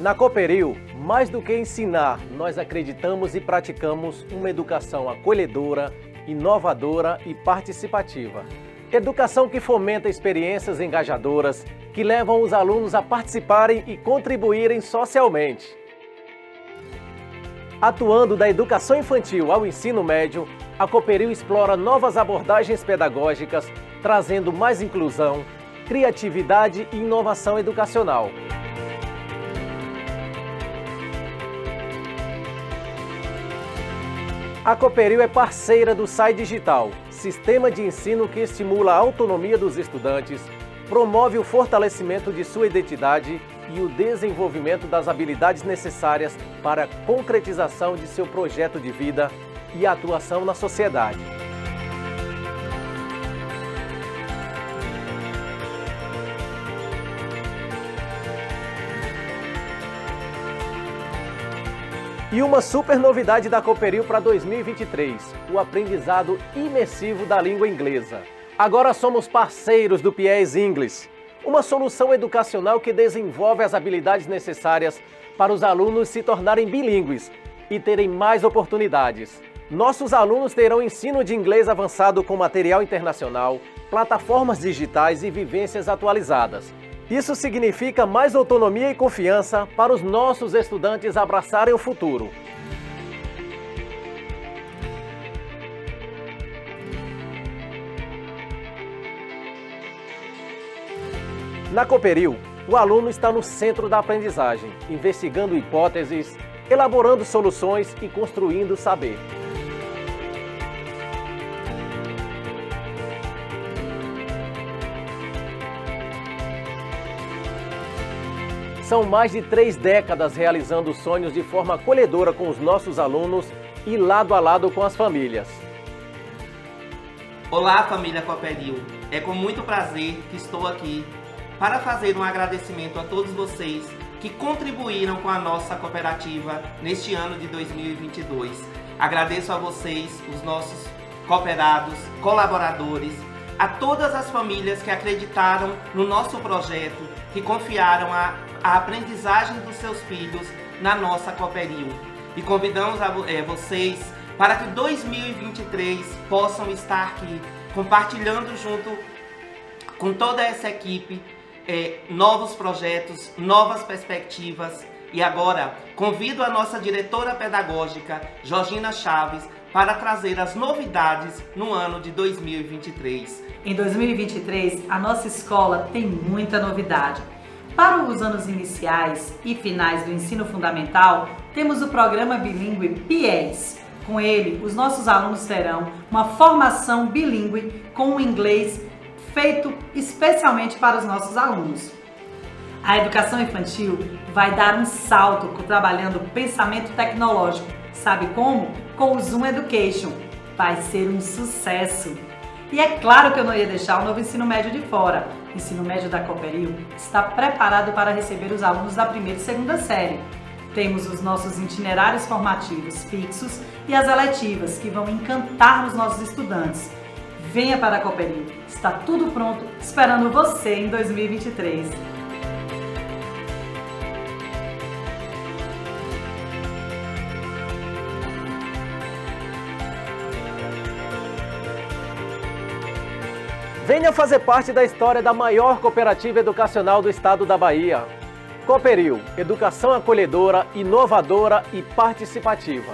Na Cooperil, mais do que ensinar, nós acreditamos e praticamos uma educação acolhedora, inovadora e participativa. Educação que fomenta experiências engajadoras, que levam os alunos a participarem e contribuírem socialmente. Atuando da educação infantil ao ensino médio, a Cooperil explora novas abordagens pedagógicas, trazendo mais inclusão, criatividade e inovação educacional. A Cooperil é parceira do SAI Digital, sistema de ensino que estimula a autonomia dos estudantes, promove o fortalecimento de sua identidade e o desenvolvimento das habilidades necessárias para a concretização de seu projeto de vida e atuação na sociedade. E uma super novidade da Cooperil para 2023, o aprendizado imersivo da língua inglesa. Agora somos parceiros do PIES English, uma solução educacional que desenvolve as habilidades necessárias para os alunos se tornarem bilíngues e terem mais oportunidades. Nossos alunos terão ensino de inglês avançado com material internacional, plataformas digitais e vivências atualizadas. Isso significa mais autonomia e confiança para os nossos estudantes abraçarem o futuro. Na Cooperil, o aluno está no centro da aprendizagem, investigando hipóteses, elaborando soluções e construindo saber. São mais de três décadas realizando sonhos de forma acolhedora com os nossos alunos e lado a lado com as famílias. Olá, família Cooperil. É com muito prazer que estou aqui para fazer um agradecimento a todos vocês que contribuíram com a nossa cooperativa neste ano de 2022. Agradeço a vocês, os nossos cooperados, colaboradores, a todas as famílias que acreditaram no nosso projeto, que confiaram a a aprendizagem dos seus filhos na nossa Cooperil. E convidamos a, é, vocês para que 2023 possam estar aqui compartilhando junto com toda essa equipe é, novos projetos, novas perspectivas. E agora convido a nossa diretora pedagógica, Georgina Chaves, para trazer as novidades no ano de 2023. Em 2023, a nossa escola tem muita novidade. Para os anos iniciais e finais do ensino fundamental, temos o programa bilíngue PIES. Com ele, os nossos alunos terão uma formação bilíngue com o inglês feito especialmente para os nossos alunos. A educação infantil vai dar um salto trabalhando pensamento tecnológico. Sabe como? Com o Zoom Education. Vai ser um sucesso! E é claro que eu não ia deixar o novo ensino médio de fora. O ensino médio da Cooperil está preparado para receber os alunos da primeira e segunda série. Temos os nossos itinerários formativos fixos e as eletivas que vão encantar os nossos estudantes. Venha para a Cooperil. Está tudo pronto esperando você em 2023. Venha fazer parte da história da maior cooperativa educacional do estado da Bahia. Cooperil, educação acolhedora, inovadora e participativa.